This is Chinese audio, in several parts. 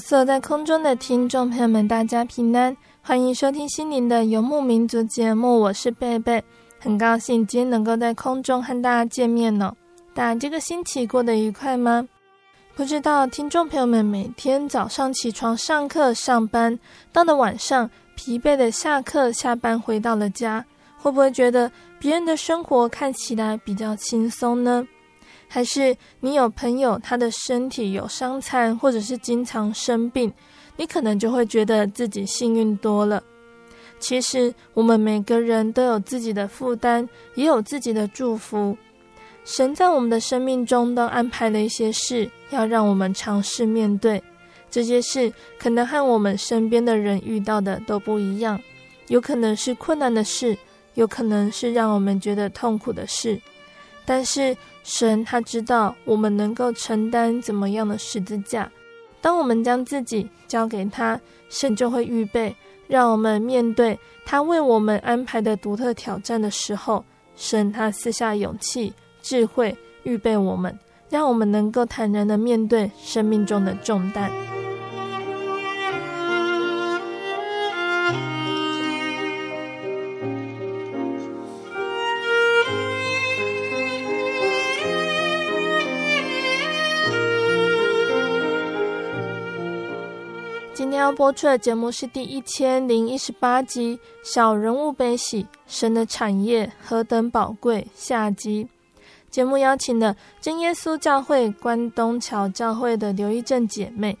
所有在空中的听众朋友们，大家平安，欢迎收听心灵的游牧民族节目，我是贝贝，很高兴今天能够在空中和大家见面呢。大家这个星期过得愉快吗？不知道听众朋友们每天早上起床上课上班，到了晚上疲惫的下课下班回到了家，会不会觉得别人的生活看起来比较轻松呢？还是你有朋友，他的身体有伤残，或者是经常生病，你可能就会觉得自己幸运多了。其实我们每个人都有自己的负担，也有自己的祝福。神在我们的生命中都安排了一些事，要让我们尝试面对。这些事可能和我们身边的人遇到的都不一样，有可能是困难的事，有可能是让我们觉得痛苦的事。但是神他知道我们能够承担怎么样的十字架，当我们将自己交给他，神就会预备让我们面对他为我们安排的独特挑战的时候，神他赐下勇气、智慧，预备我们，让我们能够坦然的面对生命中的重担。要播出的节目是第一千零一十八集《小人物悲喜，神的产业何等宝贵》下集。节目邀请了真耶稣教会关东桥教会的刘一正姐妹。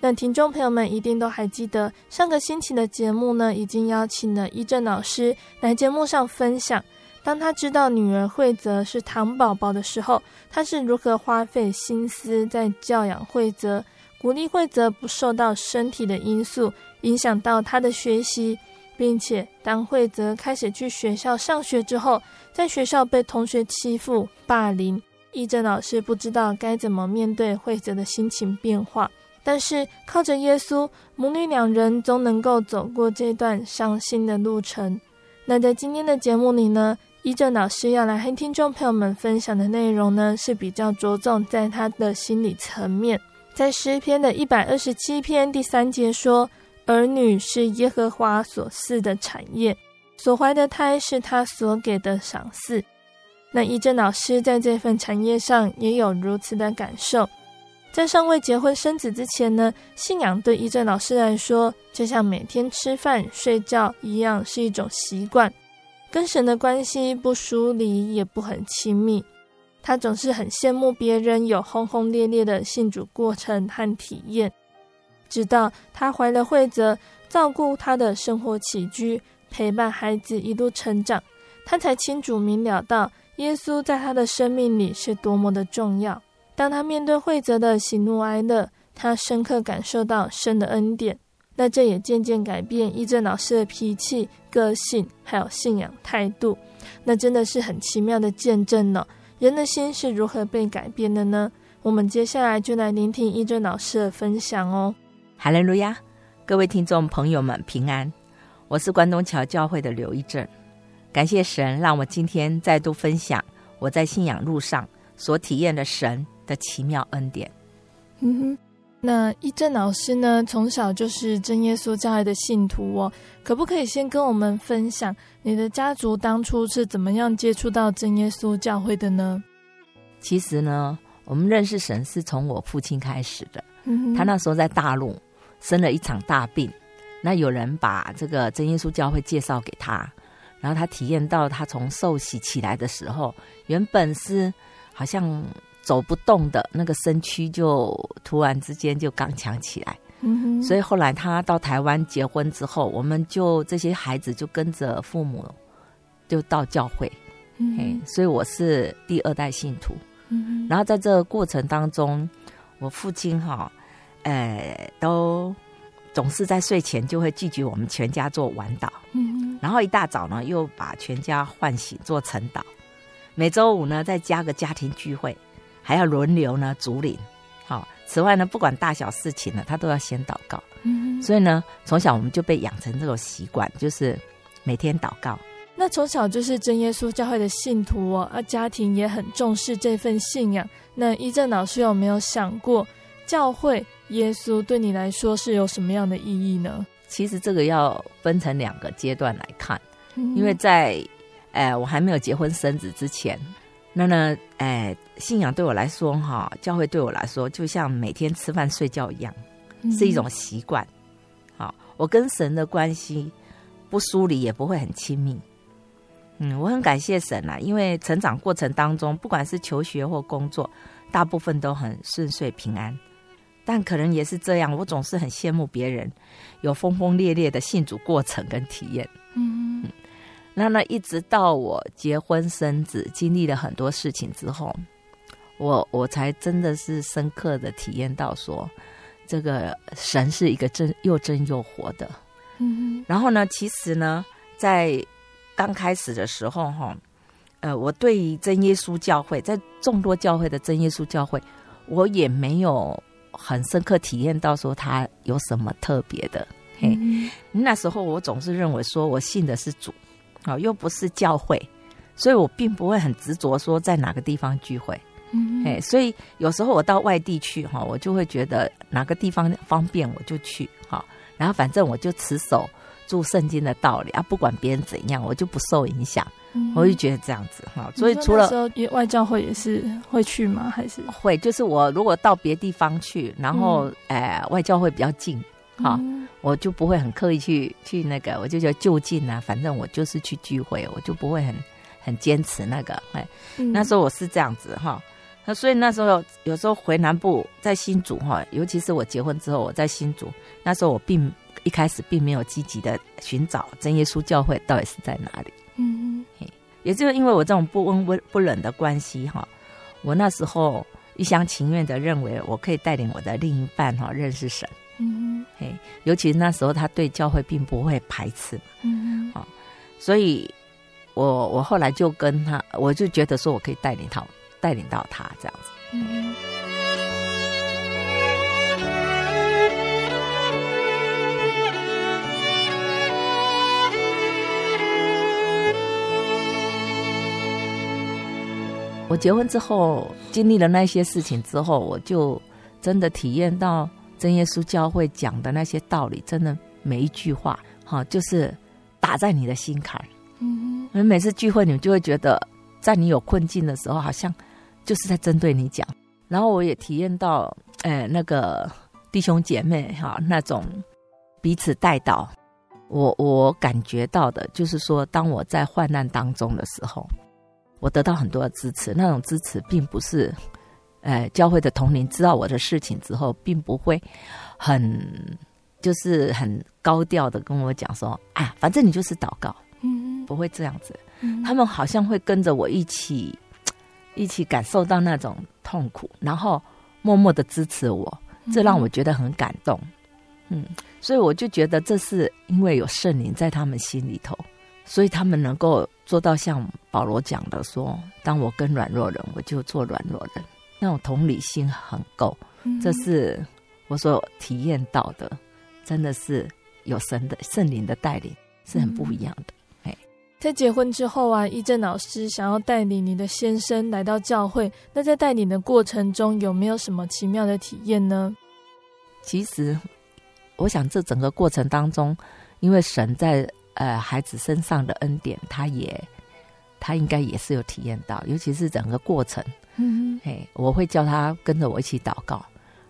那听众朋友们一定都还记得，上个星期的节目呢，已经邀请了一正老师来节目上分享，当他知道女儿惠泽是糖宝宝的时候，他是如何花费心思在教养惠泽。鼓励惠泽不受到身体的因素影响到他的学习，并且当惠泽开始去学校上学之后，在学校被同学欺负、霸凌，义正老师不知道该怎么面对惠泽的心情变化。但是靠着耶稣，母女两人终能够走过这段伤心的路程。那在今天的节目里呢，义正老师要来和听众朋友们分享的内容呢，是比较着重在他的心理层面。在诗篇的一百二十七篇第三节说：“儿女是耶和华所赐的产业，所怀的胎是他所给的赏赐。”那义正老师在这份产业上也有如此的感受。在尚未结婚生子之前呢，信仰对义正老师来说，就像每天吃饭睡觉一样，是一种习惯，跟神的关系不疏离，也不很亲密。他总是很羡慕别人有轰轰烈烈的信主过程和体验，直到他怀了惠泽，照顾他的生活起居，陪伴孩子一路成长，他才清楚明了到耶稣在他的生命里是多么的重要。当他面对惠泽的喜怒哀乐，他深刻感受到神的恩典，那这也渐渐改变义正老师的脾气、个性，还有信仰态度，那真的是很奇妙的见证呢。人的心是如何被改变的呢？我们接下来就来聆听一正老师的分享哦。哈利路亚，各位听众朋友们平安，我是关东桥教会的刘一正。感谢神让我今天再度分享我在信仰路上所体验的神的奇妙恩典。嗯哼，那一正老师呢，从小就是真耶稣教会的信徒哦，可不可以先跟我们分享你的家族当初是怎么样接触到真耶稣教会的呢？其实呢，我们认识神是从我父亲开始的。嗯，他那时候在大陆生了一场大病，那有人把这个真耶稣教会介绍给他，然后他体验到他从受洗起来的时候，原本是好像走不动的那个身躯，就突然之间就刚强起来。嗯，所以后来他到台湾结婚之后，我们就这些孩子就跟着父母就到教会。嗯，所以我是第二代信徒。嗯，然后在这个过程当中，我父亲哈，呃，都总是在睡前就会聚集我们全家做晚祷，嗯，然后一大早呢又把全家唤醒做晨祷，每周五呢再加个家庭聚会，还要轮流呢主领，好，此外呢不管大小事情呢他都要先祷告，嗯，所以呢从小我们就被养成这种习惯，就是每天祷告。那从小就是真耶稣教会的信徒哦，啊，家庭也很重视这份信仰。那一正老师有没有想过，教会耶稣对你来说是有什么样的意义呢？其实这个要分成两个阶段来看，嗯、因为在，呃，我还没有结婚生子之前，那呢，呃，信仰对我来说，哈，教会对我来说，就像每天吃饭睡觉一样，是一种习惯。好、嗯，我跟神的关系不疏离，也不会很亲密。嗯，我很感谢神啊，因为成长过程当中，不管是求学或工作，大部分都很顺遂平安。但可能也是这样，我总是很羡慕别人有轰轰烈烈的信主过程跟体验。嗯，嗯，那那一直到我结婚生子，经历了很多事情之后，我我才真的是深刻的体验到说，这个神是一个真又真又活的。嗯，然后呢，其实呢，在刚开始的时候，哈，呃，我对于真耶稣教会，在众多教会的真耶稣教会，我也没有很深刻体验到说他有什么特别的。嘿，嗯、那时候我总是认为说我信的是主，啊，又不是教会，所以我并不会很执着说在哪个地方聚会。嗯，哎，所以有时候我到外地去，哈，我就会觉得哪个地方方便我就去，哈，然后反正我就持守。住圣经的道理啊，不管别人怎样，我就不受影响。嗯、我就觉得这样子哈。所以除了外教会也是会去吗？还是会？就是我如果到别地方去，然后哎、嗯呃，外教会比较近，哈、嗯，我就不会很刻意去去那个，我就觉得就近啊，反正我就是去聚会，我就不会很很坚持那个。哎，嗯、那时候我是这样子哈。那所以那时候有时候回南部在新竹哈，尤其是我结婚之后我在新竹，那时候我并。一开始并没有积极的寻找真耶稣教会到底是在哪里，嗯哼，也就是因为我这种不温不不冷的关系哈，我那时候一厢情愿的认为我可以带领我的另一半哈认识神，嗯哼，嘿，尤其是那时候他对教会并不会排斥，嗯哼，所以我我后来就跟他，我就觉得说我可以带领他，带领到他这样子，嗯。我结婚之后，经历了那些事情之后，我就真的体验到真耶稣教会讲的那些道理，真的每一句话，哈，就是打在你的心坎。嗯哼，每次聚会，你们就会觉得，在你有困境的时候，好像就是在针对你讲。然后我也体验到，哎，那个弟兄姐妹哈，那种彼此代祷。我我感觉到的，就是说，当我在患难当中的时候。我得到很多的支持，那种支持并不是，呃，教会的同龄知道我的事情之后，并不会很，就是很高调的跟我讲说，啊，反正你就是祷告，嗯，不会这样子，嗯，他们好像会跟着我一起，一起感受到那种痛苦，然后默默的支持我，这让我觉得很感动，嗯，所以我就觉得这是因为有圣灵在他们心里头。所以他们能够做到像保罗讲的说：“当我跟软弱人，我就做软弱人。”那种同理心很够，这是我所体验到的，真的是有神的圣灵的带领。是很不一样的。在结婚之后啊，一正老师想要带领你的先生来到教会，那在带领的过程中有没有什么奇妙的体验呢？其实，我想这整个过程当中，因为神在呃孩子身上的恩典，他也他应该也是有体验到，尤其是整个过程。嗯，哎，我会叫他跟着我一起祷告，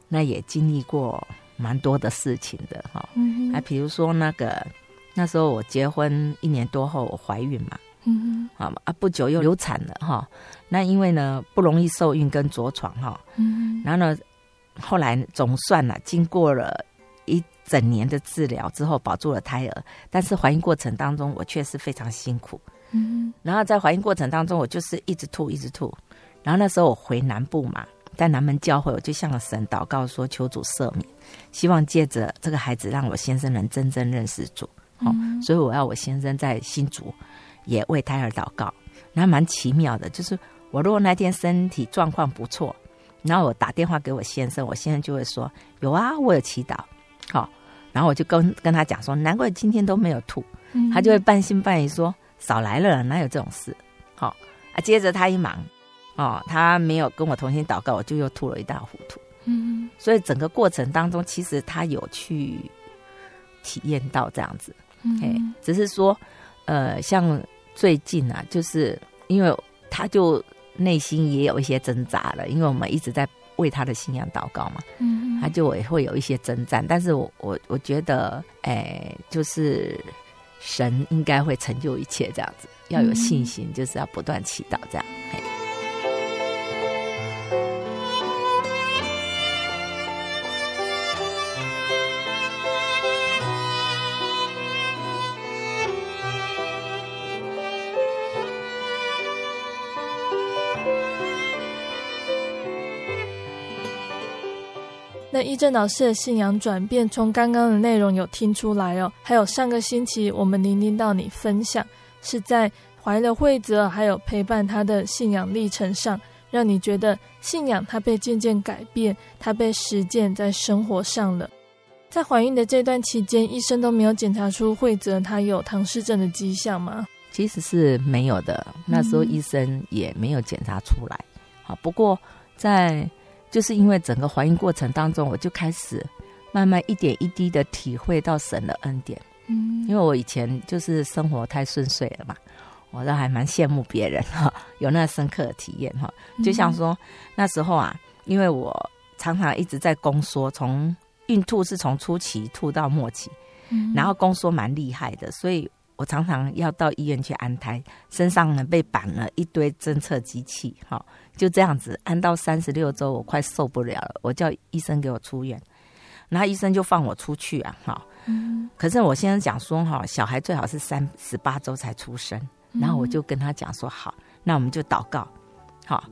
那也经历过蛮多的事情的哈。嗯，还比如说那个那时候我结婚一年多后我怀孕嘛，嗯啊啊不久又流产了哈。那因为呢不容易受孕跟着床哈，嗯，然后呢后来总算了经过了一整年的治疗之后保住了胎儿，但是怀孕过程当中我确实非常辛苦，嗯，然后在怀孕过程当中我就是一直吐一直吐。然后那时候我回南部嘛，在南门教会，我就向神祷告说：“求主赦免，希望借着这个孩子，让我先生能真正认识主。嗯”哦，所以我要我先生在新竹也为胎儿祷告。那蛮奇妙的，就是我如果那天身体状况不错，然后我打电话给我先生，我先生就会说：“有啊，我有祈祷。”好，然后我就跟跟他讲说：“难怪今天都没有吐。”他就会半信半疑说：“少来了，哪有这种事？”好啊，接着他一忙。哦，他没有跟我同心祷告，我就又吐了一大糊涂。嗯，所以整个过程当中，其实他有去体验到这样子。嗯，只是说，呃，像最近啊，就是因为他就内心也有一些挣扎了，因为我们一直在为他的信仰祷告嘛。嗯，他就也会有一些征战，但是我我我觉得，哎，就是神应该会成就一切，这样子要有信心，就是要不断祈祷这样。那依正老师的信仰转变，从刚刚的内容有听出来哦。还有上个星期我们聆听到你分享，是在怀了惠泽，还有陪伴他的信仰历程上，让你觉得信仰它被渐渐改变，它被实践在生活上了。在怀孕的这段期间，医生都没有检查出惠泽他有唐氏症的迹象吗？其实是没有的，那时候医生也没有检查出来。好，不过在就是因为整个怀孕过程当中，我就开始慢慢一点一滴的体会到神的恩典。嗯，因为我以前就是生活太顺遂了嘛，我倒还蛮羡慕别人哈，有那深刻的体验哈。就像说那时候啊，因为我常常一直在宫缩，从孕吐是从初期吐到末期，然后宫缩蛮厉害的，所以。我常常要到医院去安胎，身上呢被绑了一堆侦测机器，哈，就这样子安到三十六周，我快受不了了，我叫医生给我出院，然后医生就放我出去啊，哈，嗯，可是我先生讲说，哈，小孩最好是三十八周才出生，然后我就跟他讲说，好，那我们就祷告，好，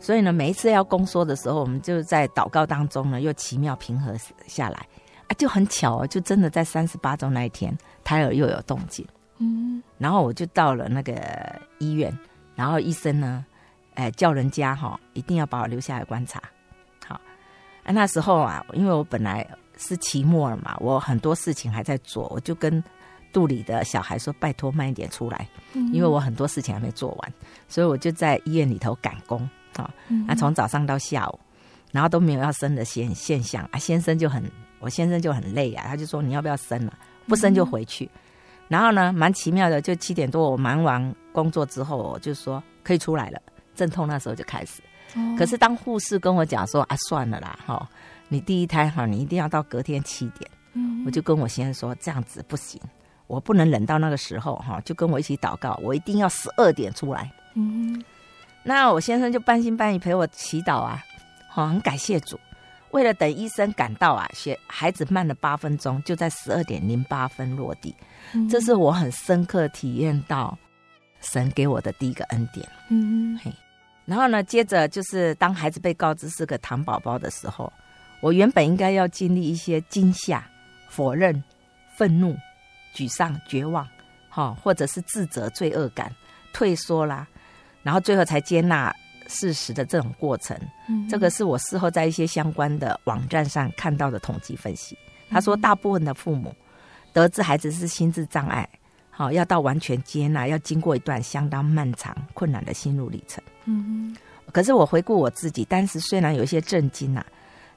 所以呢，每一次要宫缩的时候，我们就在祷告当中呢，又奇妙平和下来，啊，就很巧哦，就真的在三十八周那一天，胎儿又有动静。嗯，然后我就到了那个医院，然后医生呢，哎，叫人家哈、哦，一定要把我留下来观察。好，啊，那时候啊，因为我本来是期末了嘛，我很多事情还在做，我就跟肚里的小孩说，拜托慢一点出来，因为我很多事情还没做完，所以我就在医院里头赶工啊，那从早上到下午，然后都没有要生的现现象啊，先生就很，我先生就很累啊，他就说你要不要生了，不生就回去。然后呢，蛮奇妙的，就七点多我忙完工作之后，我就说可以出来了。阵痛那时候就开始，哦、可是当护士跟我讲说啊，算了啦，哈、哦，你第一胎哈，你一定要到隔天七点。嗯，我就跟我先生说这样子不行，我不能忍到那个时候哈，就跟我一起祷告，我一定要十二点出来。嗯，那我先生就半信半疑陪我祈祷啊，好，很感谢主。为了等医生赶到啊，学孩子慢了八分钟，就在十二点零八分落地。嗯、这是我很深刻体验到神给我的第一个恩典。嗯嘿，然后呢，接着就是当孩子被告知是个糖宝宝的时候，我原本应该要经历一些惊吓、否认、愤怒、沮丧、绝望，哈，或者是自责、罪恶感、退缩啦，然后最后才接纳。事实的这种过程，这个是我事后在一些相关的网站上看到的统计分析。他说，大部分的父母得知孩子是心智障碍，好，要到完全接纳，要经过一段相当漫长、困难的心路历程。嗯哼。可是我回顾我自己，当时虽然有一些震惊呐、啊，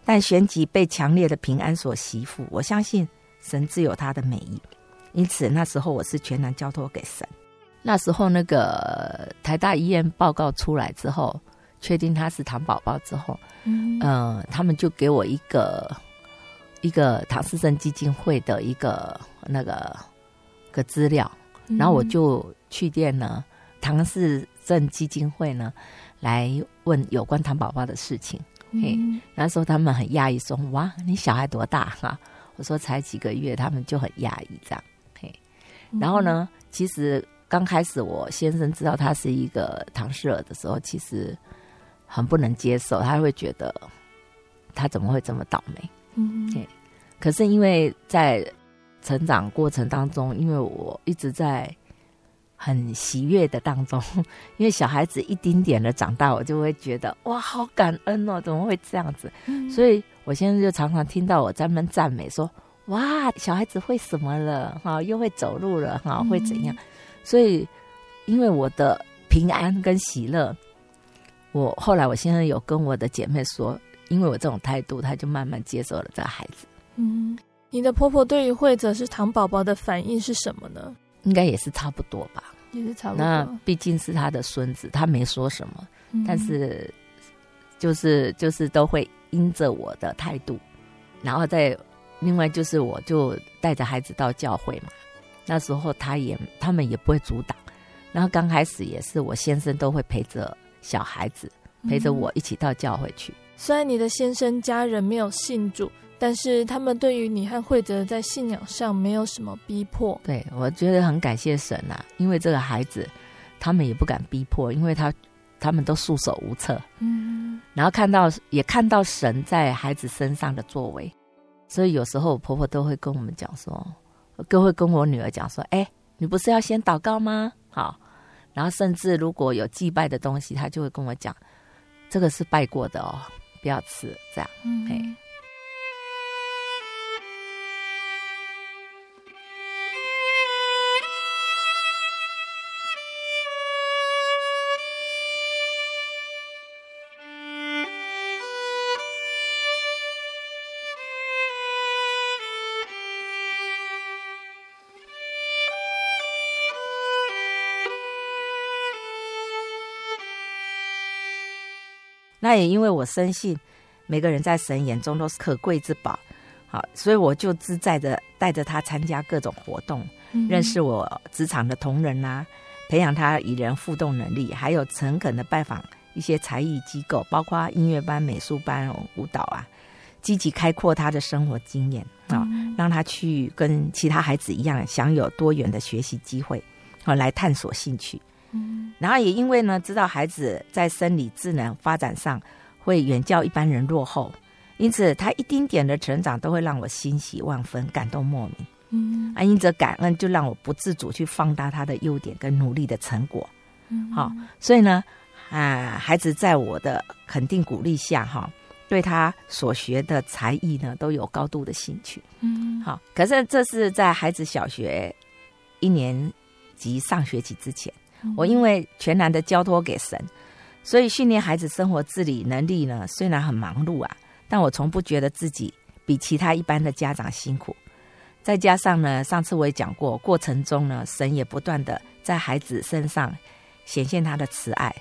但旋即被强烈的平安所吸附。我相信神自有他的美意，因此那时候我是全然交托给神。那时候那个台大医院报告出来之后，确定他是唐宝宝之后，嗯、呃，他们就给我一个一个唐氏症基金会的一个那个个资料，然后我就去电呢，唐氏症基金会呢。来问有关唐宝宝的事情，嗯、嘿，那时候他们很讶异，说：“哇，你小孩多大？”哈，我说才几个月，他们就很讶异这样，嘿。然后呢，嗯、其实刚开始我先生知道他是一个唐氏儿的时候，其实很不能接受，他会觉得他怎么会这么倒霉？嗯，嘿。可是因为在成长过程当中，因为我一直在。很喜悦的当中，因为小孩子一丁点的长大，我就会觉得哇，好感恩哦，怎么会这样子？嗯、所以我现在就常常听到我在那边赞美说，哇，小孩子会什么了？哈，又会走路了，哈，会怎样？嗯、所以因为我的平安跟喜乐，我后来我现在有跟我的姐妹说，因为我这种态度，她就慢慢接受了这个孩子。嗯，你的婆婆对于慧哲是糖宝宝的反应是什么呢？应该也是差不多吧，也是差不多。那毕竟是他的孙子，他没说什么，嗯、但是就是就是都会因着我的态度，然后再另外就是我就带着孩子到教会嘛，那时候他也他们也不会阻挡，然后刚开始也是我先生都会陪着小孩子，陪着我一起到教会去。嗯、虽然你的先生家人没有信主。但是他们对于你和慧哲在信仰上没有什么逼迫。对，我觉得很感谢神啊，因为这个孩子，他们也不敢逼迫，因为他他们都束手无策。嗯，然后看到也看到神在孩子身上的作为，所以有时候我婆婆都会跟我们讲说，都会跟我女儿讲说，哎，你不是要先祷告吗？好，然后甚至如果有祭拜的东西，他就会跟我讲，这个是拜过的哦，不要吃，这样。嗯，那也因为我深信，每个人在神眼中都是可贵之宝，好，所以我就自在的带着他参加各种活动，嗯、认识我职场的同仁啊，培养他与人互动能力，还有诚恳的拜访一些才艺机构，包括音乐班、美术班、舞蹈啊，积极开阔他的生活经验啊，嗯、让他去跟其他孩子一样，享有多元的学习机会，好，来探索兴趣。嗯，然后也因为呢，知道孩子在生理智能发展上会远较一般人落后，因此他一丁点的成长都会让我欣喜万分，感动莫名。嗯，啊，因着感恩，就让我不自主去放大他的优点跟努力的成果。嗯，好，所以呢，啊，孩子在我的肯定鼓励下，哈，对他所学的才艺呢，都有高度的兴趣。嗯，好，可是这是在孩子小学一年级上学期之前。我因为全然的交托给神，所以训练孩子生活自理能力呢，虽然很忙碌啊，但我从不觉得自己比其他一般的家长辛苦。再加上呢，上次我也讲过，过程中呢，神也不断的在孩子身上显现他的慈爱，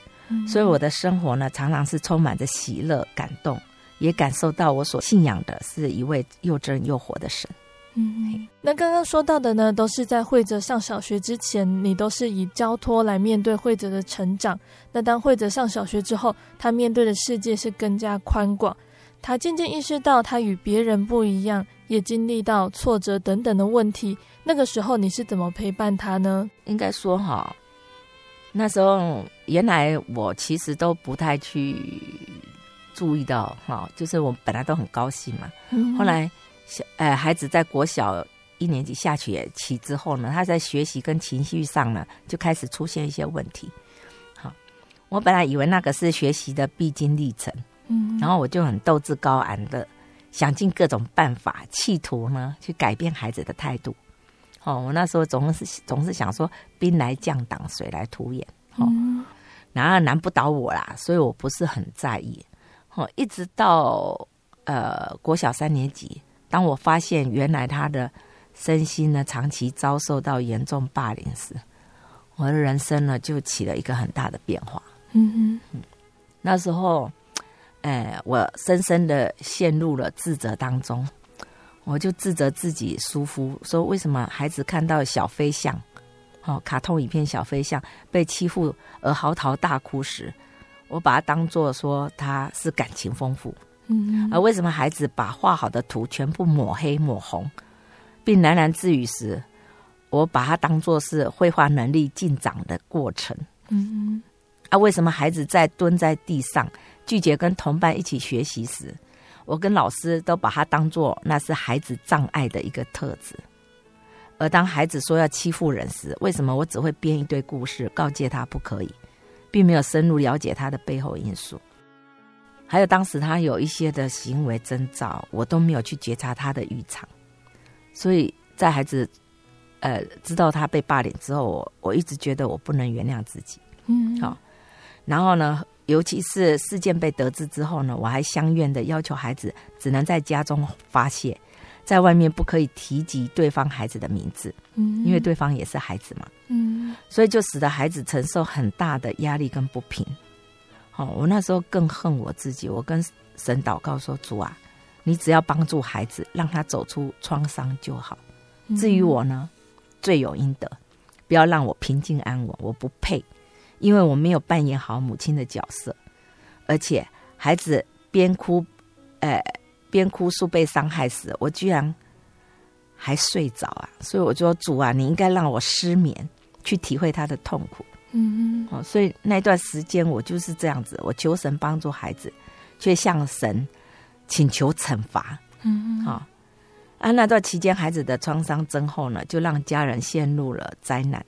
所以我的生活呢，常常是充满着喜乐、感动，也感受到我所信仰的是一位又真又活的神。嗯，那刚刚说到的呢，都是在慧泽上小学之前，你都是以交托来面对慧泽的成长。那当慧泽上小学之后，他面对的世界是更加宽广，他渐渐意识到他与别人不一样，也经历到挫折等等的问题。那个时候你是怎么陪伴他呢？应该说哈，那时候原来我其实都不太去注意到哈，就是我本来都很高兴嘛，嗯、后来。小呃，孩子在国小一年级下学期之后呢，他在学习跟情绪上呢，就开始出现一些问题。好，我本来以为那个是学习的必经历程，嗯，然后我就很斗志高昂的想尽各种办法，企图呢去改变孩子的态度。哦，我那时候总是总是想说，兵来将挡，水来土掩。哦，然而难不倒我啦，所以我不是很在意。哦，一直到呃国小三年级，当我发现原来他的身心呢长期遭受到严重霸凌时，我的人生呢就起了一个很大的变化。嗯哼，那时候，哎，我深深的陷入了自责当中。我就自责自己疏忽，说为什么孩子看到小飞象，哦，卡通影片小飞象被欺负而嚎啕大哭时，我把它当作说他是感情丰富，嗯，而为什么孩子把画好的图全部抹黑抹红，并喃喃自语时，我把它当作是绘画能力进展的过程，嗯，啊，为什么孩子在蹲在地上拒绝跟同伴一起学习时，我跟老师都把它当作那是孩子障碍的一个特质，而当孩子说要欺负人时，为什么我只会编一堆故事告诫他不可以，并没有深入了解他的背后因素？还有当时他有一些的行为征兆，我都没有去觉察他的异常。所以在孩子呃知道他被霸凌之后，我我一直觉得我不能原谅自己。嗯，好，然后呢？尤其是事件被得知之后呢，我还相愿的要求孩子只能在家中发泄，在外面不可以提及对方孩子的名字，嗯，因为对方也是孩子嘛，嗯，所以就使得孩子承受很大的压力跟不平。哦，我那时候更恨我自己，我跟神祷告说：“主啊，你只要帮助孩子，让他走出创伤就好。至于我呢，罪有应得，不要让我平静安稳，我不配。”因为我没有扮演好母亲的角色，而且孩子边哭，呃，边哭诉被伤害时，我居然还睡着啊！所以我就说主啊，你应该让我失眠，去体会他的痛苦。嗯嗯。哦，所以那段时间我就是这样子，我求神帮助孩子，却向神请求惩罚。嗯嗯。好，啊，那段期间孩子的创伤增厚呢，就让家人陷入了灾难。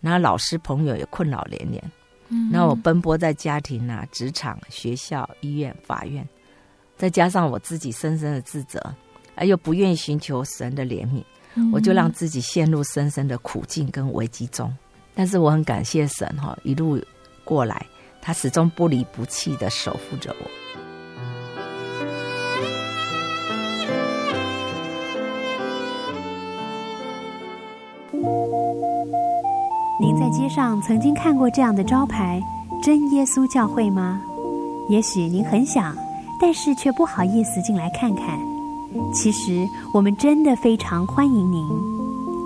然后老师朋友也困扰连连，嗯，然后我奔波在家庭啊、职场、学校、医院、法院，再加上我自己深深的自责，而又不愿意寻求神的怜悯，嗯，我就让自己陷入深深的苦境跟危机中。但是我很感谢神哈，一路过来，他始终不离不弃的守护着我。您在街上曾经看过这样的招牌“真耶稣教会”吗？也许您很想，但是却不好意思进来看看。其实我们真的非常欢迎您。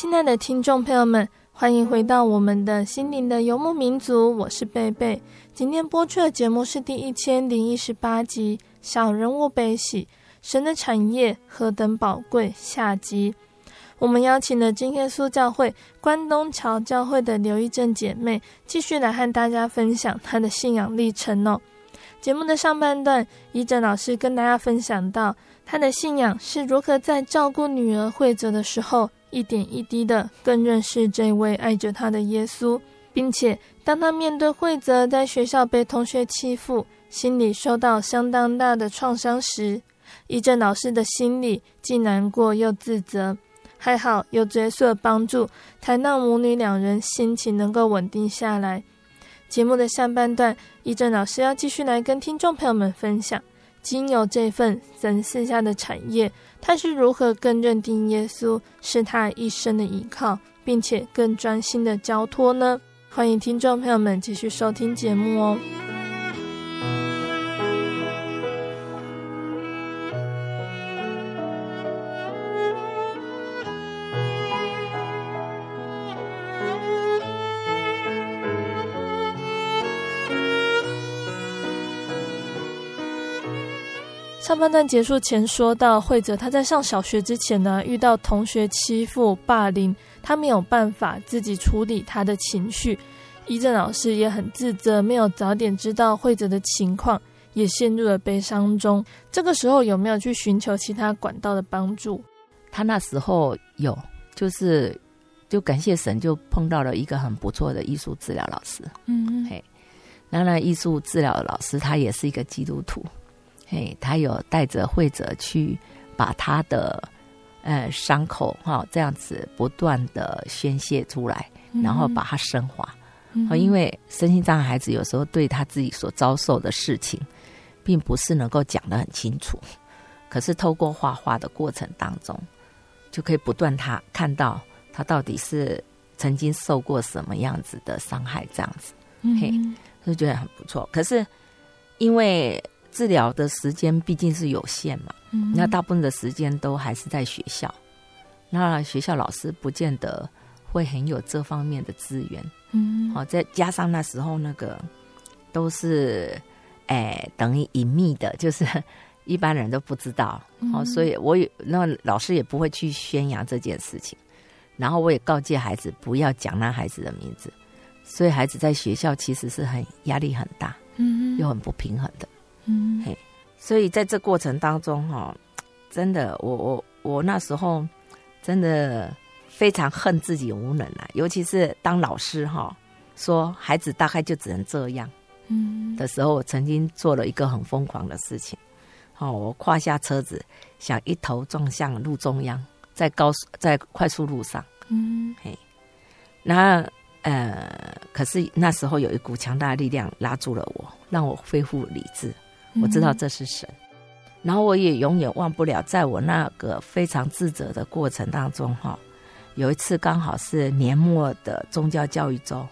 亲爱的听众朋友们，欢迎回到我们的心灵的游牧民族，我是贝贝。今天播出的节目是第一千零一十八集《小人物悲喜，神的产业何等宝贵》下集。我们邀请了真耶稣教会关东桥教会的刘一正姐妹，继续来和大家分享她的信仰历程哦。节目的上半段，一正老师跟大家分享到，她的信仰是如何在照顾女儿惠泽的时候，一点一滴的更认识这位爱着他的耶稣，并且当他面对惠泽在学校被同学欺负，心里受到相当大的创伤时，一正老师的心里既难过又自责。还好有耶稣的帮助，才让母女两人心情能够稳定下来。节目的下半段，一正老师要继续来跟听众朋友们分享，经由这份神赐下的产业。他是如何更认定耶稣是他一生的依靠，并且更专心的交托呢？欢迎听众朋友们继续收听节目哦。上半段结束前说到，惠泽他在上小学之前呢，遇到同学欺负、霸凌，他没有办法自己处理他的情绪。一正老师也很自责，没有早点知道惠泽的情况，也陷入了悲伤中。这个时候有没有去寻求其他管道的帮助？他那时候有，就是就感谢神，就碰到了一个很不错的艺术治疗老师。嗯嘿，那那艺术治疗老师他也是一个基督徒。嘿，他有带着慧哲去把他的呃伤口哈、哦、这样子不断的宣泄出来，然后把它升华。嗯、因为身心障碍孩子有时候对他自己所遭受的事情，并不是能够讲得很清楚，可是透过画画的过程当中，就可以不断他看到他到底是曾经受过什么样子的伤害，这样子，嘿，就觉得很不错。可是因为治疗的时间毕竟是有限嘛，嗯，那大部分的时间都还是在学校，那学校老师不见得会很有这方面的资源，嗯，好，再加上那时候那个都是，哎，等于隐秘的，就是一般人都不知道，哦，所以我也那老师也不会去宣扬这件事情，然后我也告诫孩子不要讲那孩子的名字，所以孩子在学校其实是很压力很大，嗯，又很不平衡的。嗯，嘿，所以在这过程当中，哈，真的，我我我那时候真的非常恨自己无能啊，尤其是当老师哈，说孩子大概就只能这样，嗯。的时候，我曾经做了一个很疯狂的事情，哦，我跨下车子，想一头撞向路中央，在高速在快速路上，嗯，嘿，那呃，可是那时候有一股强大的力量拉住了我，让我恢复理智。我知道这是神，然后我也永远忘不了，在我那个非常自责的过程当中，哈，有一次刚好是年末的宗教教育周，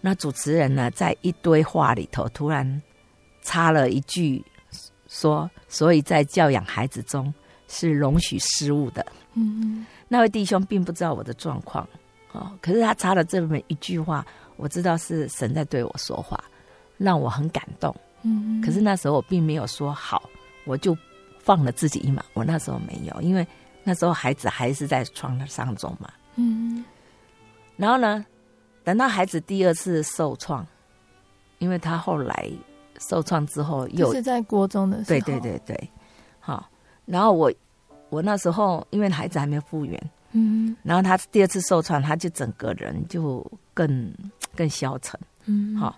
那主持人呢，在一堆话里头突然插了一句，说：“所以在教养孩子中是容许失误的。”嗯，那位弟兄并不知道我的状况，哦，可是他插了这么一句话，我知道是神在对我说话，让我很感动。嗯，可是那时候我并没有说好，我就放了自己一马。我那时候没有，因为那时候孩子还是在创伤中嘛。嗯，然后呢，等到孩子第二次受创，因为他后来受创之后又是在国中的时候，对对对对，好。然后我我那时候因为孩子还没复原，嗯，然后他第二次受创，他就整个人就更更消沉，嗯，好。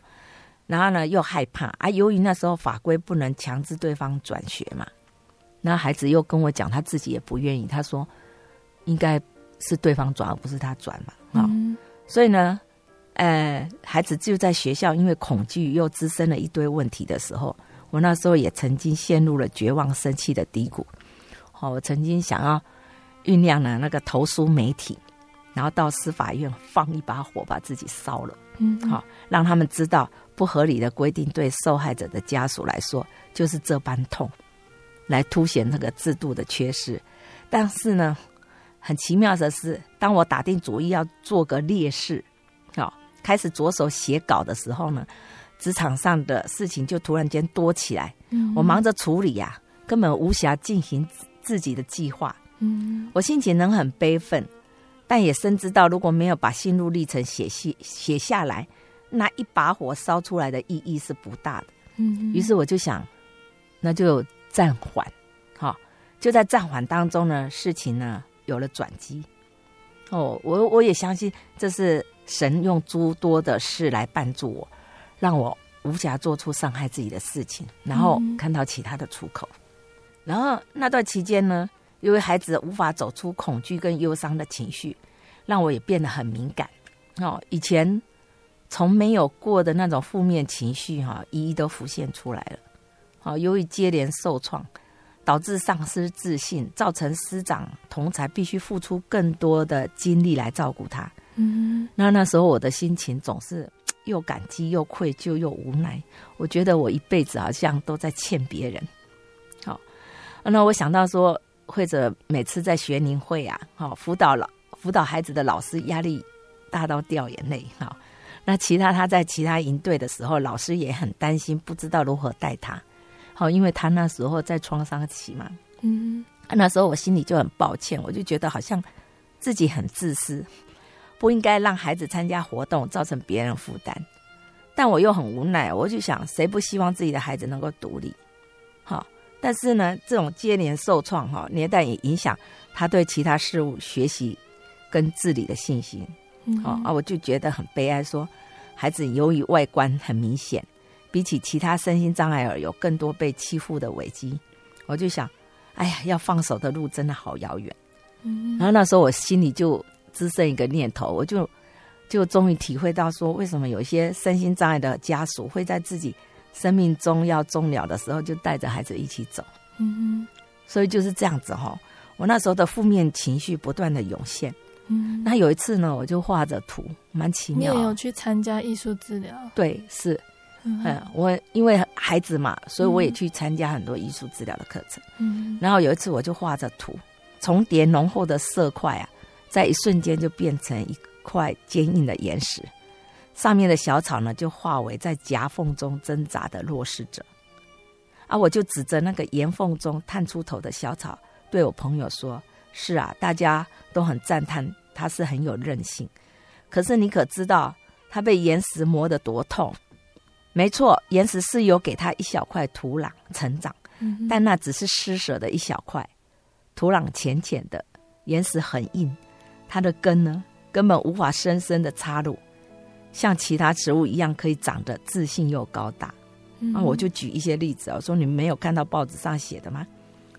然后呢，又害怕啊！由于那时候法规不能强制对方转学嘛，那孩子又跟我讲，他自己也不愿意。他说，应该是对方转，而不是他转嘛。啊、嗯，所以呢，呃，孩子就在学校，因为恐惧又滋生了一堆问题的时候，我那时候也曾经陷入了绝望、生气的低谷。好，我曾经想要酝酿了那个投诉媒体，然后到司法院放一把火，把自己烧了。嗯，好，让他们知道。不合理的规定对受害者的家属来说就是这般痛，来凸显那个制度的缺失。但是呢，很奇妙的是，当我打定主意要做个烈士，好，开始着手写稿的时候呢，职场上的事情就突然间多起来。嗯，我忙着处理呀，根本无暇进行自己的计划。嗯，我心情能很悲愤，但也深知到如果没有把心路历程写写写下来。那一把火烧出来的意义是不大的，嗯，于是我就想，那就暂缓，好，就在暂缓当中呢，事情呢有了转机，哦，我我也相信这是神用诸多的事来帮助我，让我无暇做出伤害自己的事情，然后看到其他的出口。然后那段期间呢，因为孩子无法走出恐惧跟忧伤的情绪，让我也变得很敏感，哦，以前。从没有过的那种负面情绪，哈，一一都浮现出来了。好，由于接连受创，导致丧失自信，造成师长同才必须付出更多的精力来照顾他。嗯，那那时候我的心情总是又感激又愧疚又无奈。我觉得我一辈子好像都在欠别人。好，那我想到说，或者每次在学龄会啊，好辅导老辅导孩子的老师压力大到掉眼泪，哈。那其他他在其他营队的时候，老师也很担心，不知道如何带他。好，因为他那时候在创伤期嘛，嗯，那时候我心里就很抱歉，我就觉得好像自己很自私，不应该让孩子参加活动，造成别人负担。但我又很无奈，我就想，谁不希望自己的孩子能够独立？好，但是呢，这种接连受创哈，连带也影响他对其他事物学习跟自理的信心。好啊，我就觉得很悲哀，说孩子由于外观很明显，比起其他身心障碍儿有更多被欺负的危机。我就想，哎呀，要放手的路真的好遥远。嗯，然后那时候我心里就滋生一个念头，我就。就终于体会到说，为什么有一些身心障碍的家属会在自己生命中要终了的时候，就带着孩子一起走。嗯哼，所以就是这样子哈、哦。我那时候的负面情绪不断的涌现。嗯，那有一次呢，我就画着图，蛮奇妙。你也有去参加艺术治疗？对，是。嗯，我因为孩子嘛，所以我也去参加很多艺术治疗的课程。嗯，然后有一次我就画着图，重叠浓厚的色块啊，在一瞬间就变成一。块坚硬的岩石，上面的小草呢，就化为在夹缝中挣扎的弱势者。啊，我就指着那个岩缝中探出头的小草，对我朋友说：“是啊，大家都很赞叹它是很有韧性。可是你可知道，它被岩石磨得多痛？没错，岩石是有给它一小块土壤成长，但那只是施舍的一小块。土壤浅浅的，岩石很硬，它的根呢？”根本无法深深的插入，像其他植物一样可以长得自信又高大。那、嗯、我就举一些例子啊，说你们没有看到报纸上写的吗？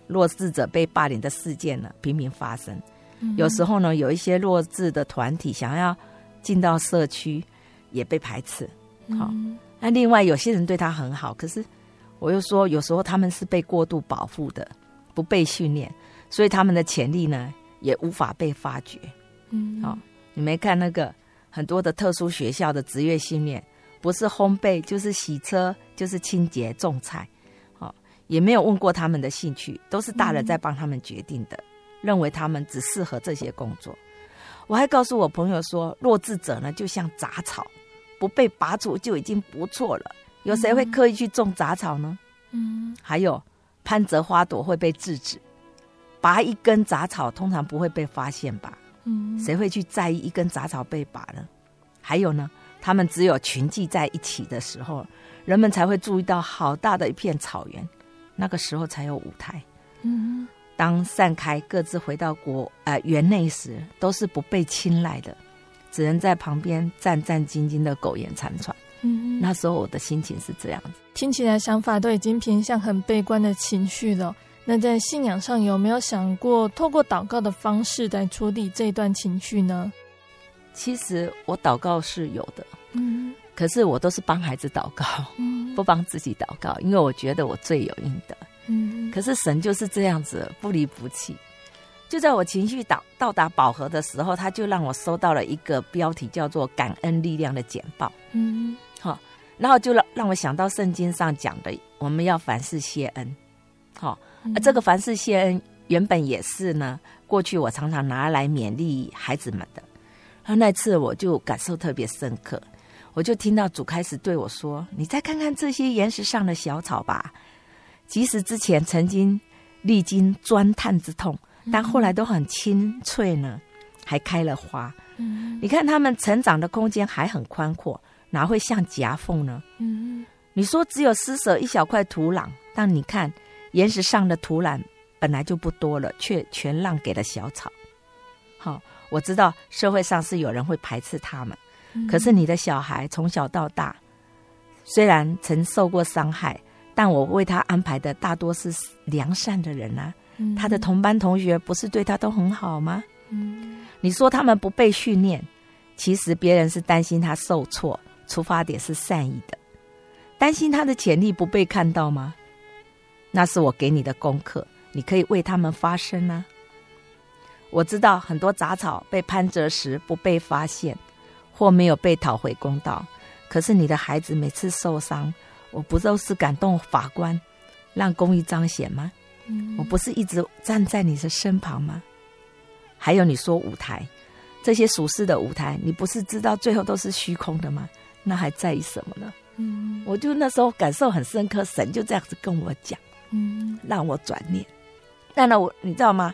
弱智者被霸凌的事件呢，频频发生。嗯、有时候呢，有一些弱智的团体想要进到社区，也被排斥。好、嗯，那另外有些人对他很好，可是我又说，有时候他们是被过度保护的，不被训练，所以他们的潜力呢，也无法被发掘。嗯，好。你没看那个很多的特殊学校的职业训练，不是烘焙就是洗车就是清洁种菜，哦，也没有问过他们的兴趣，都是大人在帮他们决定的，认为他们只适合这些工作。我还告诉我朋友说，弱智者呢就像杂草，不被拔除就已经不错了。有谁会刻意去种杂草呢？嗯，还有攀折花朵会被制止，拔一根杂草通常不会被发现吧？谁会去在意一根杂草被拔呢？还有呢，他们只有群聚在一起的时候，人们才会注意到好大的一片草原，那个时候才有舞台。嗯，当散开各自回到国呃园内时，都是不被青睐的，只能在旁边战战兢兢的苟延残喘。嗯，那时候我的心情是这样子，听起来想法都已经偏向很悲观的情绪了。那在信仰上有没有想过透过祷告的方式来处理这段情绪呢？其实我祷告是有的，嗯，可是我都是帮孩子祷告，嗯，不帮自己祷告，因为我觉得我罪有应得，嗯，可是神就是这样子不离不弃。就在我情绪到到达饱和的时候，他就让我收到了一个标题叫做“感恩力量”的简报，嗯，好，然后就让让我想到圣经上讲的，我们要凡事谢恩，好。而这个凡事谢恩原本也是呢，过去我常常拿来勉励孩子们的。然后那次我就感受特别深刻，我就听到主开始对我说：“你再看看这些岩石上的小草吧，即使之前曾经历经钻探之痛，但后来都很清脆呢，还开了花。你看他们成长的空间还很宽阔，哪会像夹缝呢？你说只有施舍一小块土壤，但你看。”岩石上的土壤本来就不多了，却全让给了小草。好，我知道社会上是有人会排斥他们，嗯、可是你的小孩从小到大，虽然曾受过伤害，但我为他安排的大多是良善的人啊。嗯、他的同班同学不是对他都很好吗？嗯、你说他们不被训练，其实别人是担心他受挫，出发点是善意的，担心他的潜力不被看到吗？那是我给你的功课，你可以为他们发声啊。我知道很多杂草被攀折时不被发现，或没有被讨回公道。可是你的孩子每次受伤，我不都是感动法官，让公益彰显吗？嗯。我不是一直站在你的身旁吗？还有你说舞台，这些俗世的舞台，你不是知道最后都是虚空的吗？那还在意什么呢？嗯，我就那时候感受很深刻，神就这样子跟我讲，嗯，让我转念。那呢，我你知道吗？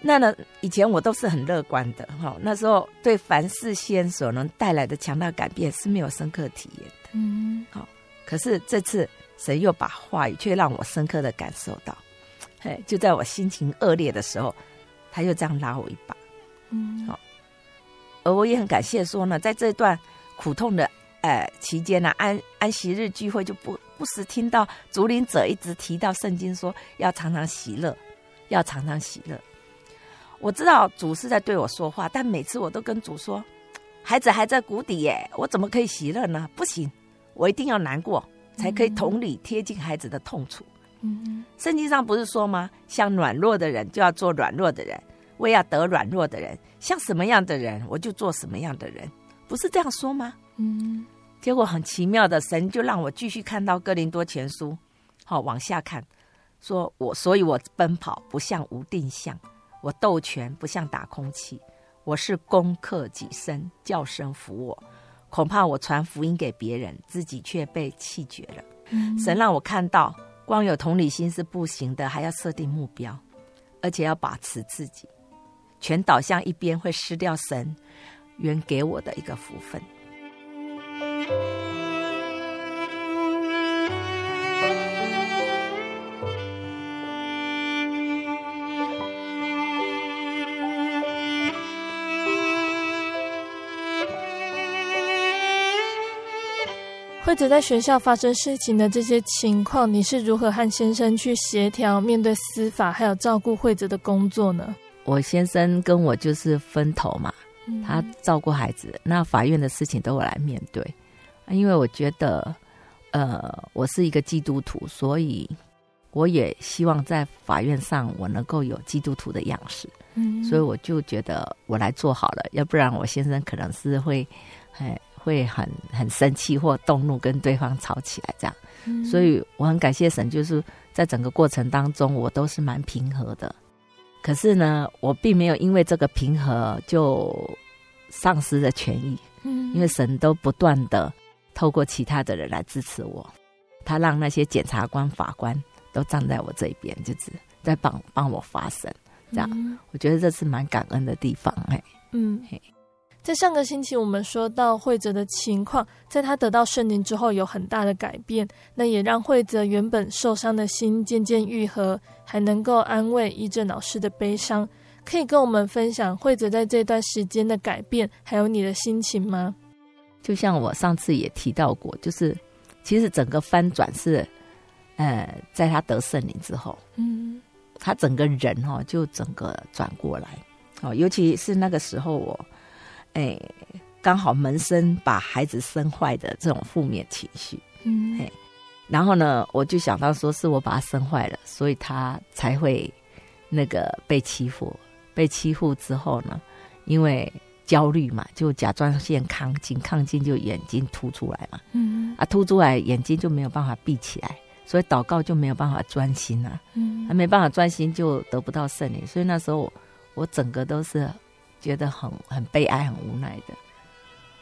那呢，以前我都是很乐观的哈，那时候对凡事先所能带来的强大改变是没有深刻体验的，嗯，好，可是这次神又把话语却让我深刻的感受到，嘿，就在我心情恶劣的时候，他又这样拉我一把，嗯，好，而我也很感谢说呢，在这段苦痛的呃期间呢，安安息日聚会就不不时听到竹林者一直提到圣经说要常常喜乐，要常常喜乐。我知道主是在对我说话，但每次我都跟主说：“孩子还在谷底耶，我怎么可以喜乐呢？不行，我一定要难过，才可以同理贴近孩子的痛楚。”嗯，圣经上不是说吗？像软弱的人就要做软弱的人，为要得软弱的人，像什么样的人我就做什么样的人，不是这样说吗？嗯，结果很奇妙的，神就让我继续看到哥林多前书，好往下看，说我所以我奔跑不像无定向。我斗拳不像打空气，我是攻克己身，叫声服我。恐怕我传福音给别人，自己却被弃绝了。嗯、神让我看到，光有同理心是不行的，还要设定目标，而且要把持自己，全倒向一边会失掉神原给我的一个福分。惠哲在学校发生事情的这些情况，你是如何和先生去协调面对司法还有照顾惠子的工作呢？我先生跟我就是分头嘛，嗯、他照顾孩子，那法院的事情都我来面对。因为我觉得，呃，我是一个基督徒，所以我也希望在法院上我能够有基督徒的样式。嗯，所以我就觉得我来做好了，要不然我先生可能是会，哎。会很很生气或动怒，跟对方吵起来这样，嗯、所以我很感谢神，就是在整个过程当中，我都是蛮平和的。可是呢，我并没有因为这个平和就丧失了权益，嗯，因为神都不断的透过其他的人来支持我，他让那些检察官、法官都站在我这边，就是在帮帮我发声，这样，嗯、我觉得这是蛮感恩的地方，哎，嗯，嘿。在上个星期，我们说到惠泽的情况，在他得到圣灵之后有很大的改变，那也让惠泽原本受伤的心渐渐愈合，还能够安慰医正老师的悲伤。可以跟我们分享惠泽在这段时间的改变，还有你的心情吗？就像我上次也提到过，就是其实整个翻转是，呃，在他得圣灵之后，嗯，他整个人哈就整个转过来，哦，尤其是那个时候我。哎，刚好门生把孩子生坏的这种负面情绪，嗯，哎，然后呢，我就想到说是我把他生坏了，所以他才会那个被欺负。被欺负之后呢，因为焦虑嘛，就甲状腺亢进，亢进就眼睛凸出来嘛，嗯，啊，凸出来眼睛就没有办法闭起来，所以祷告就没有办法专心啊，嗯，还没办法专心就得不到圣灵，所以那时候我，我整个都是。觉得很很悲哀、很无奈的，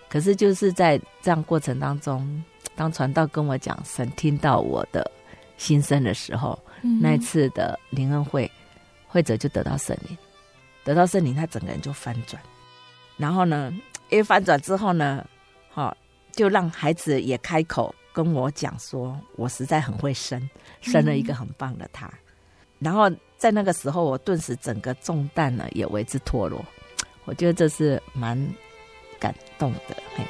可是就是在这样过程当中，当传道跟我讲神听到我的心声的时候，嗯、那一次的灵恩会，惠者就得到圣灵，得到圣灵，他整个人就翻转。然后呢，一翻转之后呢，好、哦，就让孩子也开口跟我讲说，我实在很会生，生了一个很棒的他。嗯、然后在那个时候，我顿时整个重担呢也为之脱落。我觉得这是蛮感动的，嘿。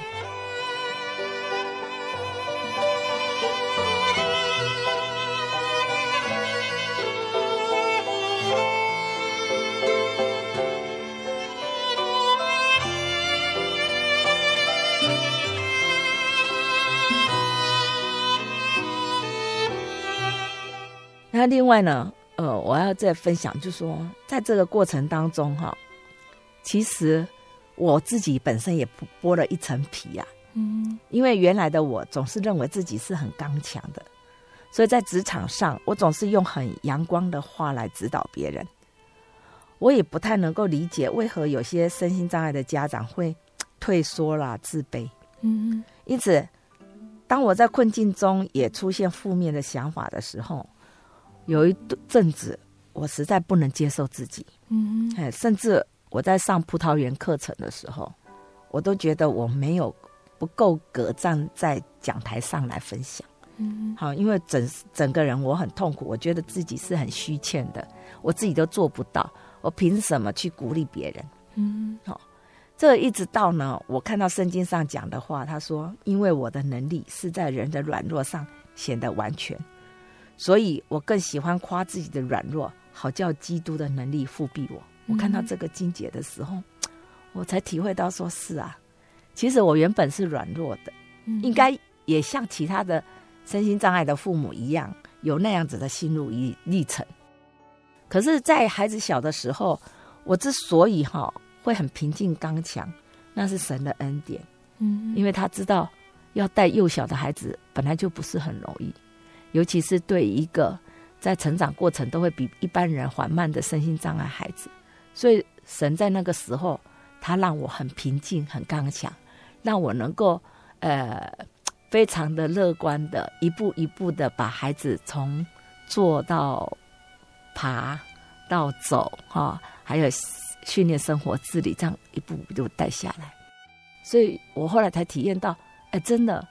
那另外呢，呃，我要再分享，就是说，在这个过程当中，哈。其实我自己本身也剥了一层皮呀，嗯，因为原来的我总是认为自己是很刚强的，所以在职场上，我总是用很阳光的话来指导别人。我也不太能够理解为何有些身心障碍的家长会退缩啦、自卑，嗯，因此当我在困境中也出现负面的想法的时候，有一阵子我实在不能接受自己，嗯，哎，甚至我在上葡萄园课程的时候，我都觉得我没有不够格站在讲台上来分享，嗯，好，因为整整个人我很痛苦，我觉得自己是很虚欠的，我自己都做不到，我凭什么去鼓励别人？嗯，好。这一直到呢，我看到圣经上讲的话，他说：“因为我的能力是在人的软弱上显得完全，所以我更喜欢夸自己的软弱，好叫基督的能力复辟我。”我看到这个金姐的时候，我才体会到说：“是啊，其实我原本是软弱的，应该也像其他的身心障碍的父母一样，有那样子的心路历程。可是，在孩子小的时候，我之所以哈。”会很平静刚强，那是神的恩典。嗯，因为他知道要带幼小的孩子本来就不是很容易，尤其是对一个在成长过程都会比一般人缓慢的身心障碍孩子，所以神在那个时候，他让我很平静、很刚强，让我能够呃非常的乐观的一步一步的把孩子从坐到爬到走哈，还有。训练生活自理，这样一步一步就带下来，所以我后来才体验到，哎，真的，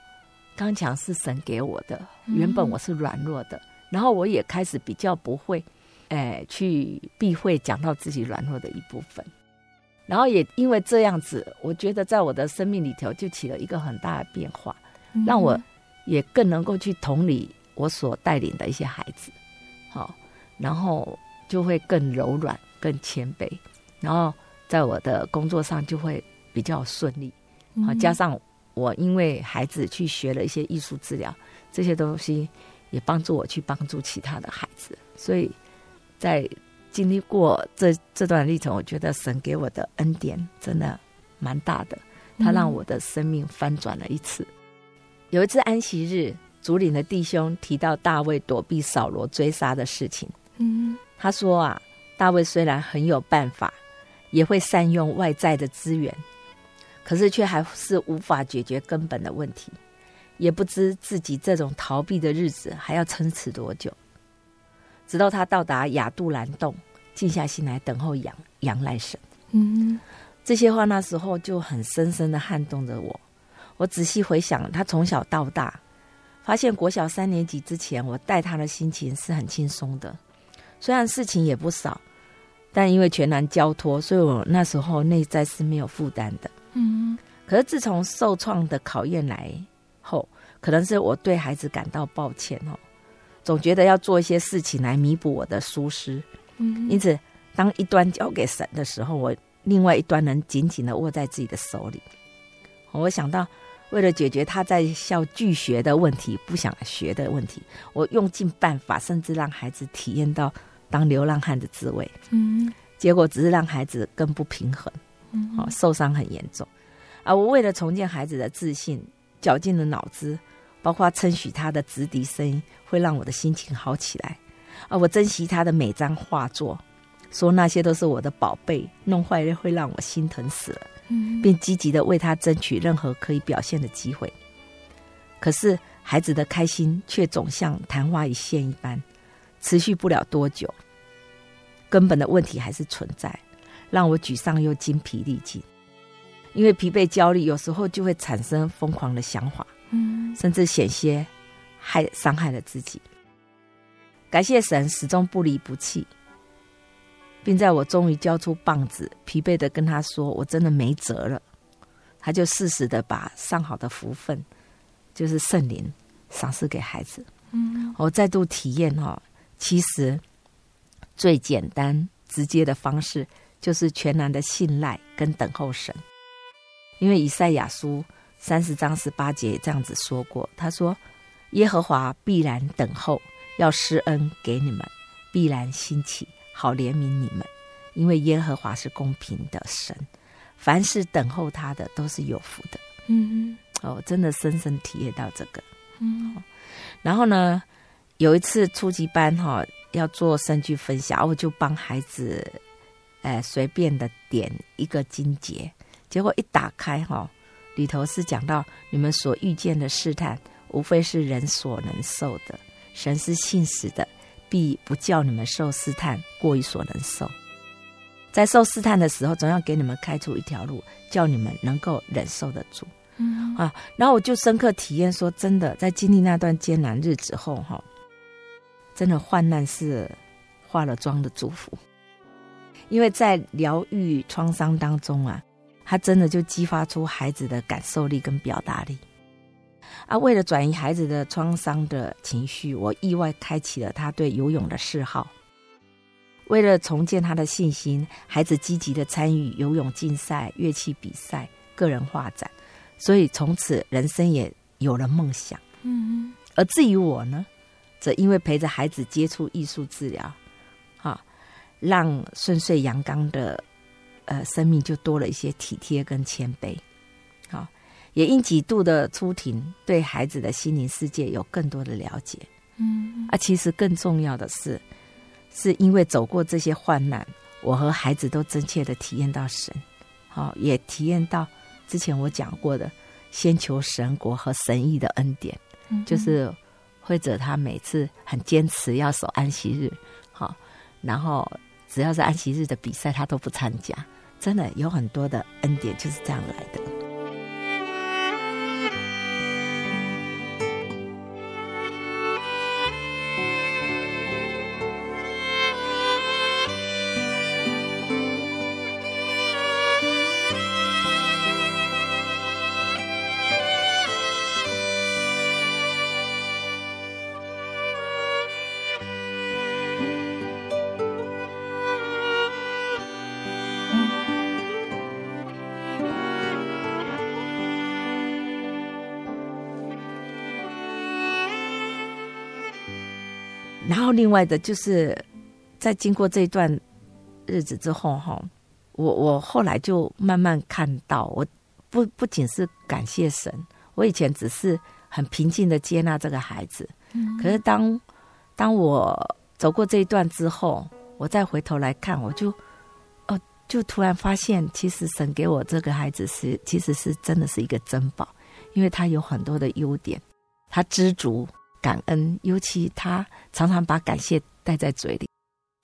刚强是神给我的，原本我是软弱的，然后我也开始比较不会，哎，去避讳讲到自己软弱的一部分，然后也因为这样子，我觉得在我的生命里头就起了一个很大的变化，让我也更能够去同理我所带领的一些孩子，好，然后就会更柔软、更谦卑。然后在我的工作上就会比较顺利，好，加上我因为孩子去学了一些艺术治疗，这些东西也帮助我去帮助其他的孩子，所以在经历过这这段历程，我觉得神给我的恩典真的蛮大的，他让我的生命翻转了一次。有一次安息日，主领的弟兄提到大卫躲避扫罗追杀的事情，嗯，他说啊，大卫虽然很有办法。也会善用外在的资源，可是却还是无法解决根本的问题，也不知自己这种逃避的日子还要撑持多久。直到他到达亚杜兰洞，静下心来等候仰仰赖神。嗯，这些话那时候就很深深的撼动着我。我仔细回想，他从小到大，发现国小三年级之前，我带他的心情是很轻松的，虽然事情也不少。但因为全然交托，所以我那时候内在是没有负担的。嗯，可是自从受创的考验来后，可能是我对孩子感到抱歉哦，总觉得要做一些事情来弥补我的疏失。嗯，因此当一端交给神的时候，我另外一端能紧紧的握在自己的手里。我想到，为了解决他在校拒学的问题、不想学的问题，我用尽办法，甚至让孩子体验到。当流浪汉的滋味，嗯，结果只是让孩子更不平衡，嗯，受伤很严重。啊我为了重建孩子的自信，绞尽了脑汁，包括称许他的直笛声音会让我的心情好起来，啊我珍惜他的每张画作，说那些都是我的宝贝，弄坏了会让我心疼死了，嗯，并积极的为他争取任何可以表现的机会。可是孩子的开心却总像昙花一现一般。持续不了多久，根本的问题还是存在，让我沮丧又精疲力尽。因为疲惫、焦虑，有时候就会产生疯狂的想法，嗯，甚至险些害伤害了自己。感谢神始终不离不弃，并在我终于交出棒子，疲惫的跟他说：“我真的没辙了。”他就适时的把上好的福分，就是圣灵，赏赐给孩子。嗯，我再度体验哈。其实，最简单直接的方式就是全然的信赖跟等候神。因为以赛亚书三十章十八节这样子说过，他说：“耶和华必然等候，要施恩给你们，必然兴起，好怜悯你们。因为耶和华是公平的神，凡是等候他的都是有福的。”嗯，哦，真的深深体验到这个。嗯，然后呢？有一次初级班哈要做生句分享，我就帮孩子，呃随便的点一个经节，结果一打开哈，里头是讲到你们所遇见的试探，无非是人所能受的。神是信实的，必不叫你们受试探过于所能受。在受试探的时候，总要给你们开出一条路，叫你们能够忍受得住。嗯啊，然后我就深刻体验说，真的在经历那段艰难日子后，哈，真的患难是化了妆的祝福，因为在疗愈创伤当中啊，他真的就激发出孩子的感受力跟表达力。啊，为了转移孩子的创伤的情绪，我意外开启了他对游泳的嗜好。为了重建他的信心，孩子积极的参与游泳竞赛、乐器比赛、个人画展，所以从此人生也有了梦想。嗯，而至于我呢，则因为陪着孩子接触艺术治疗，啊，让顺遂阳刚的呃生命就多了一些体贴跟谦卑。好也因几度的出庭，对孩子的心灵世界有更多的了解。嗯，啊，其实更重要的是，是因为走过这些患难，我和孩子都真切的体验到神，好，也体验到之前我讲过的先求神国和神意的恩典。嗯，就是或者他每次很坚持要守安息日，好，然后只要是安息日的比赛，他都不参加。真的有很多的恩典就是这样来的。然后，另外的就是，在经过这一段日子之后，哈，我我后来就慢慢看到，我不不仅是感谢神，我以前只是很平静的接纳这个孩子，嗯，可是当当我走过这一段之后，我再回头来看，我就哦，就突然发现，其实神给我这个孩子是，其实是真的是一个珍宝，因为他有很多的优点，他知足。感恩，尤其他常常把感谢带在嘴里。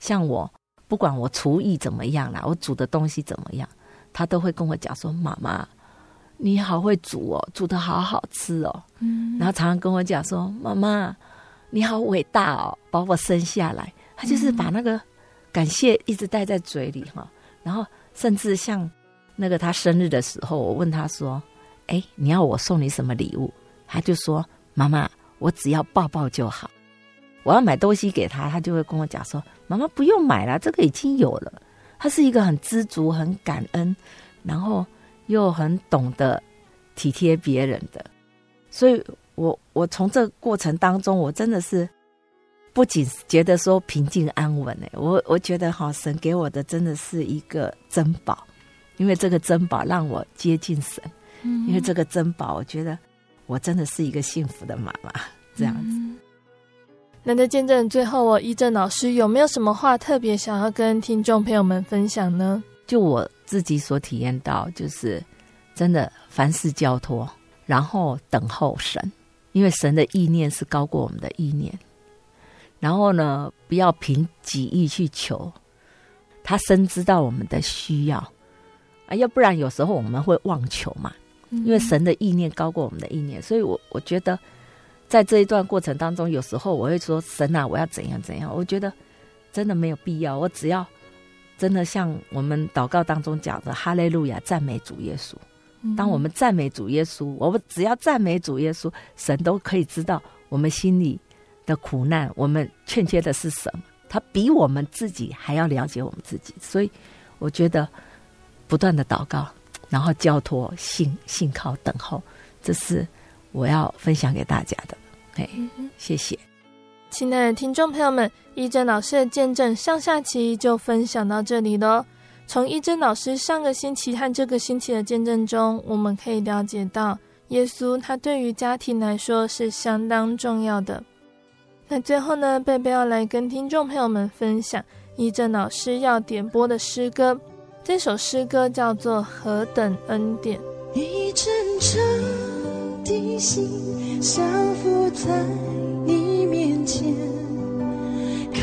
像我，不管我厨艺怎么样啦，我煮的东西怎么样，他都会跟我讲说：“妈妈，你好会煮哦，煮的好好吃哦。”嗯，然后常常跟我讲说：“妈妈，你好伟大哦，把我生下来。”他就是把那个感谢一直带在嘴里哈。然后甚至像那个他生日的时候，我问他说：“哎，你要我送你什么礼物？”他就说：“妈妈。”我只要抱抱就好。我要买东西给他，他就会跟我讲说：“妈妈不用买了，这个已经有了。”他是一个很知足、很感恩，然后又很懂得体贴别人的。所以我，我我从这个过程当中，我真的是不仅觉得说平静安稳哎，我我觉得哈神给我的真的是一个珍宝，因为这个珍宝让我接近神，嗯，因为这个珍宝，我觉得。我真的是一个幸福的妈妈，这样子。那在见证最后，我一正老师有没有什么话特别想要跟听众朋友们分享呢？就我自己所体验到，就是真的凡事交托，然后等候神，因为神的意念是高过我们的意念。然后呢，不要凭己意去求，他深知道我们的需要啊，要不然有时候我们会妄求嘛。因为神的意念高过我们的意念，所以我我觉得，在这一段过程当中，有时候我会说：“神啊，我要怎样怎样。”我觉得真的没有必要。我只要真的像我们祷告当中讲的“哈利路亚”，赞美主耶稣。当我们赞美主耶稣，我们只要赞美主耶稣，神都可以知道我们心里的苦难，我们欠缺的是什么。他比我们自己还要了解我们自己，所以我觉得不断的祷告。然后交托、信、信靠、等候，这是我要分享给大家的。哎，谢谢，亲爱的听众朋友们，依真老师的见证上下期就分享到这里了。从依真老师上个星期和这个星期的见证中，我们可以了解到，耶稣他对于家庭来说是相当重要的。那最后呢，贝贝要来跟听众朋友们分享依真老师要点播的诗歌。这首诗歌叫做《何等恩典》。你真正的心，降服在你面前，开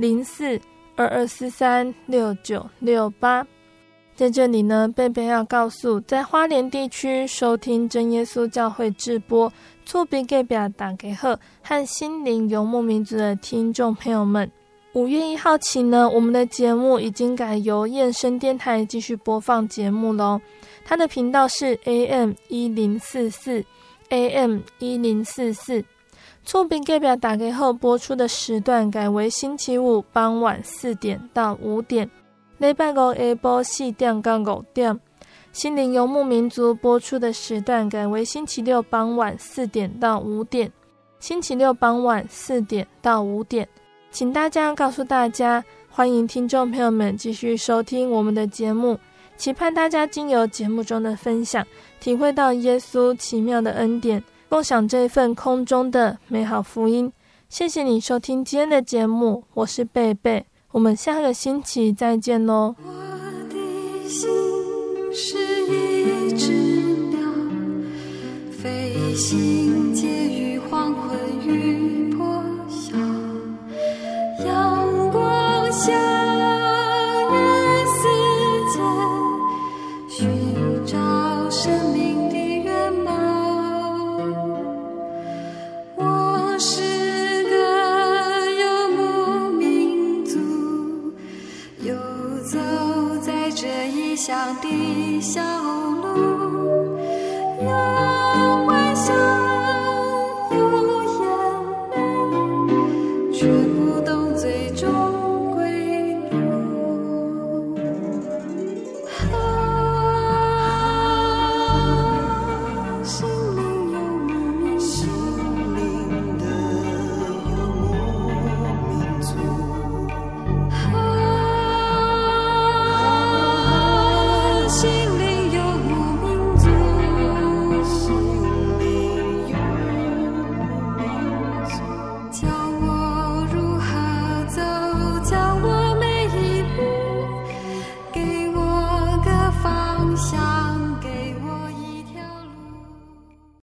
零四二二四三六九六八，在这里呢，贝贝要告诉在花莲地区收听真耶稣教会直播、厝边隔壁大家好和心灵游牧民族的听众朋友们，五月一号起呢，我们的节目已经改由燕声电台继续播放节目喽。它的频道是 AM 一零四四，AM 一零四四。厝边隔壁大家好播出的时段改为星期五傍晚四点到五点。礼拜五下晡四点到五点，心灵游牧民族播出的时段改为星期六傍晚四点到五点。星期六傍晚四点到五点，请大家告诉大家，欢迎听众朋友们继续收听我们的节目，期盼大家经由节目中的分享，体会到耶稣奇妙的恩典，共享这份空中的美好福音。谢谢你收听今天的节目，我是贝贝。我们下个星期再见喽。我的心是一只鸟，飞行介于黄昏与破晓，阳光下。